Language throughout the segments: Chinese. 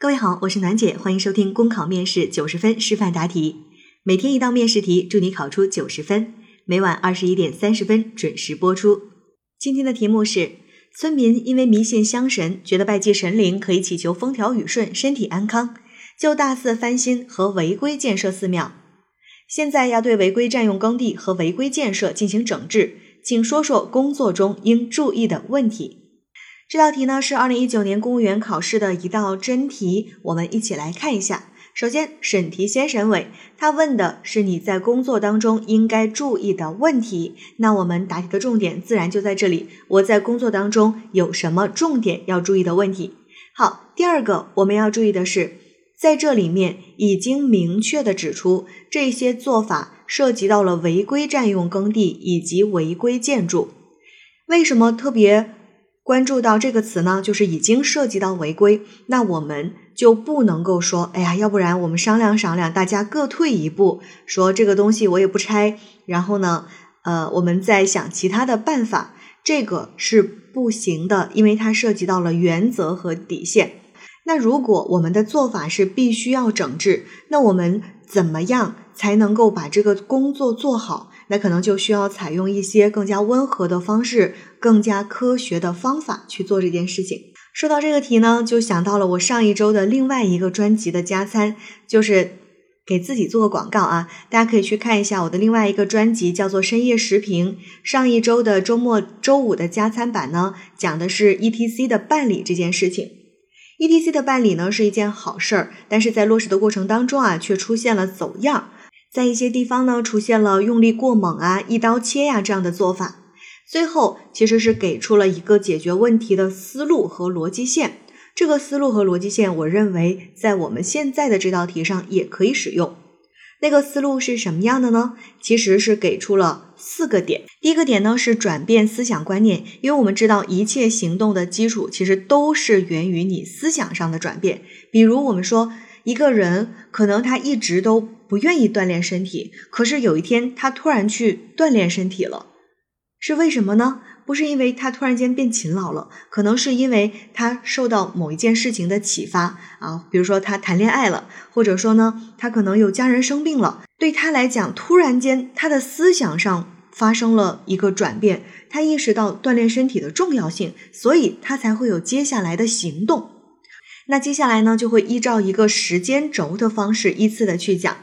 各位好，我是暖姐，欢迎收听公考面试九十分示范答题。每天一道面试题，祝你考出九十分。每晚二十一点三十分准时播出。今天的题目是：村民因为迷信乡神，觉得拜祭神灵可以祈求风调雨顺、身体安康，就大肆翻新和违规建设寺庙。现在要对违规占用耕地和违规建设进行整治，请说说工作中应注意的问题。这道题呢是二零一九年公务员考试的一道真题，我们一起来看一下。首先，审题先审尾，他问的是你在工作当中应该注意的问题。那我们答题的重点自然就在这里。我在工作当中有什么重点要注意的问题？好，第二个我们要注意的是，在这里面已经明确的指出，这些做法涉及到了违规占用耕地以及违规建筑。为什么特别？关注到这个词呢，就是已经涉及到违规，那我们就不能够说，哎呀，要不然我们商量商量，大家各退一步，说这个东西我也不拆，然后呢，呃，我们再想其他的办法，这个是不行的，因为它涉及到了原则和底线。那如果我们的做法是必须要整治，那我们怎么样才能够把这个工作做好？那可能就需要采用一些更加温和的方式，更加科学的方法去做这件事情。说到这个题呢，就想到了我上一周的另外一个专辑的加餐，就是给自己做个广告啊，大家可以去看一下我的另外一个专辑，叫做《深夜时评》。上一周的周末周五的加餐版呢，讲的是 ETC 的办理这件事情。ETC 的办理呢是一件好事儿，但是在落实的过程当中啊，却出现了走样。在一些地方呢，出现了用力过猛啊、一刀切呀这样的做法。最后其实是给出了一个解决问题的思路和逻辑线。这个思路和逻辑线，我认为在我们现在的这道题上也可以使用。那个思路是什么样的呢？其实是给出了四个点。第一个点呢是转变思想观念，因为我们知道一切行动的基础其实都是源于你思想上的转变。比如我们说。一个人可能他一直都不愿意锻炼身体，可是有一天他突然去锻炼身体了，是为什么呢？不是因为他突然间变勤劳了，可能是因为他受到某一件事情的启发啊，比如说他谈恋爱了，或者说呢，他可能有家人生病了，对他来讲，突然间他的思想上发生了一个转变，他意识到锻炼身体的重要性，所以他才会有接下来的行动。那接下来呢，就会依照一个时间轴的方式依次的去讲。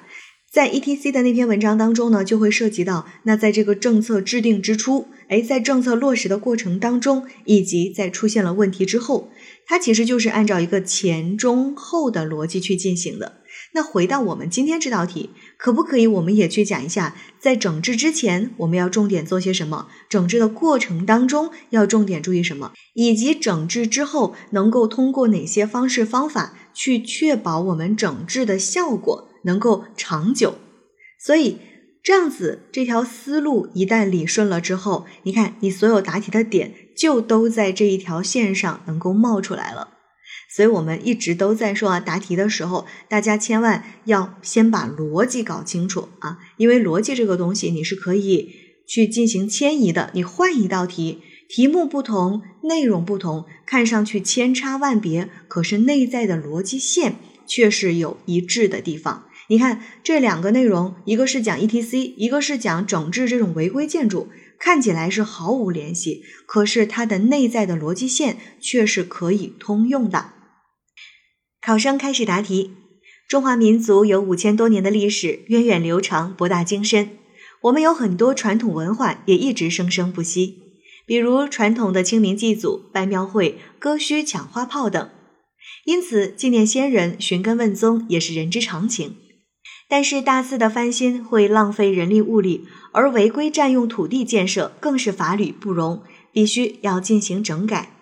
在 E T C 的那篇文章当中呢，就会涉及到那在这个政策制定之初，哎，在政策落实的过程当中，以及在出现了问题之后，它其实就是按照一个前中后的逻辑去进行的。那回到我们今天这道题，可不可以我们也去讲一下，在整治之前我们要重点做些什么？整治的过程当中要重点注意什么？以及整治之后能够通过哪些方式方法去确保我们整治的效果能够长久？所以这样子这条思路一旦理顺了之后，你看你所有答题的点就都在这一条线上能够冒出来了。所以我们一直都在说啊，答题的时候，大家千万要先把逻辑搞清楚啊，因为逻辑这个东西你是可以去进行迁移的。你换一道题，题目不同，内容不同，看上去千差万别，可是内在的逻辑线却是有一致的地方。你看这两个内容，一个是讲 ETC，一个是讲整治这种违规建筑。看起来是毫无联系，可是它的内在的逻辑线却是可以通用的。考生开始答题。中华民族有五千多年的历史，源远流长，博大精深。我们有很多传统文化，也一直生生不息。比如传统的清明祭祖、拜庙会、割须抢花炮等。因此，纪念先人、寻根问宗也是人之常情。但是大肆的翻新会浪费人力物力，而违规占用土地建设更是法理不容，必须要进行整改。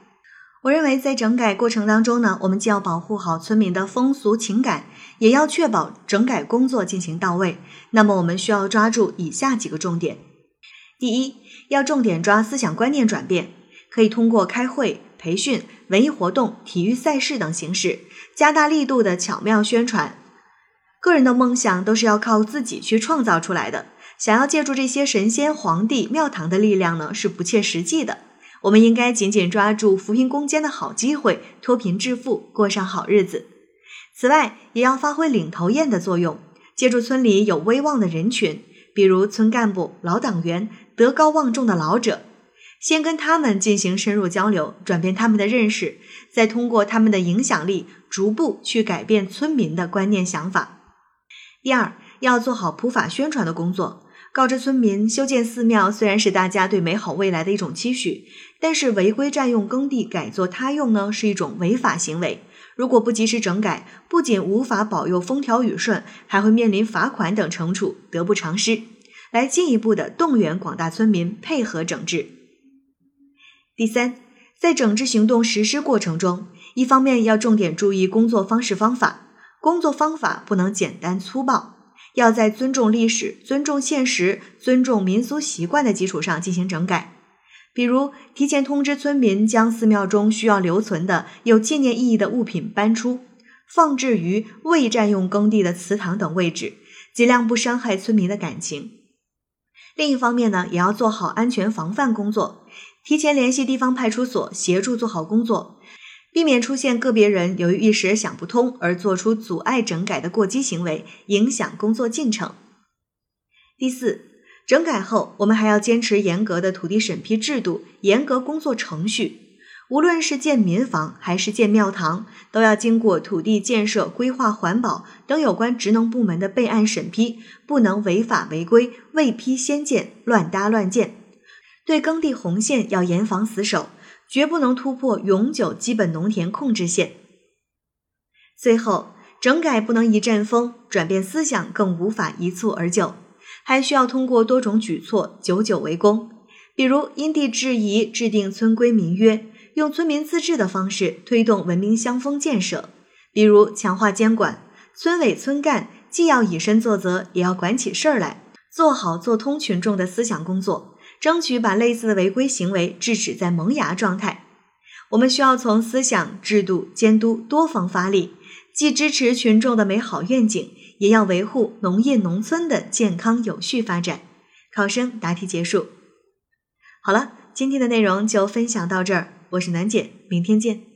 我认为在整改过程当中呢，我们既要保护好村民的风俗情感，也要确保整改工作进行到位。那么我们需要抓住以下几个重点：第一，要重点抓思想观念转变，可以通过开会、培训、文艺活动、体育赛事等形式，加大力度的巧妙宣传。个人的梦想都是要靠自己去创造出来的，想要借助这些神仙、皇帝、庙堂的力量呢，是不切实际的。我们应该紧紧抓住扶贫攻坚的好机会，脱贫致富，过上好日子。此外，也要发挥领头雁的作用，借助村里有威望的人群，比如村干部、老党员、德高望重的老者，先跟他们进行深入交流，转变他们的认识，再通过他们的影响力，逐步去改变村民的观念想法。第二，要做好普法宣传的工作。告知村民，修建寺庙虽然是大家对美好未来的一种期许，但是违规占用耕地改作他用呢，是一种违法行为。如果不及时整改，不仅无法保佑风调雨顺，还会面临罚款等惩处，得不偿失。来进一步的动员广大村民配合整治。第三，在整治行动实施过程中，一方面要重点注意工作方式方法，工作方法不能简单粗暴。要在尊重历史、尊重现实、尊重民俗习惯的基础上进行整改，比如提前通知村民将寺庙中需要留存的有纪念意义的物品搬出，放置于未占用耕地的祠堂等位置，尽量不伤害村民的感情。另一方面呢，也要做好安全防范工作，提前联系地方派出所协助做好工作。避免出现个别人由于一时想不通而做出阻碍整改的过激行为，影响工作进程。第四，整改后，我们还要坚持严格的土地审批制度，严格工作程序。无论是建民房还是建庙堂，都要经过土地建设规划、环保等有关职能部门的备案审批，不能违法违规、未批先建、乱搭乱建。对耕地红线要严防死守。绝不能突破永久基本农田控制线。最后，整改不能一阵风，转变思想更无法一蹴而就，还需要通过多种举措久久为功。比如因地制宜制定村规民约，用村民自治的方式推动文明乡风建设；比如强化监管，村委村干既要以身作则，也要管起事儿来，做好做通群众的思想工作。争取把类似的违规行为制止在萌芽状态。我们需要从思想、制度、监督多方发力，既支持群众的美好愿景，也要维护农业农村的健康有序发展。考生答题结束。好了，今天的内容就分享到这儿，我是楠姐，明天见。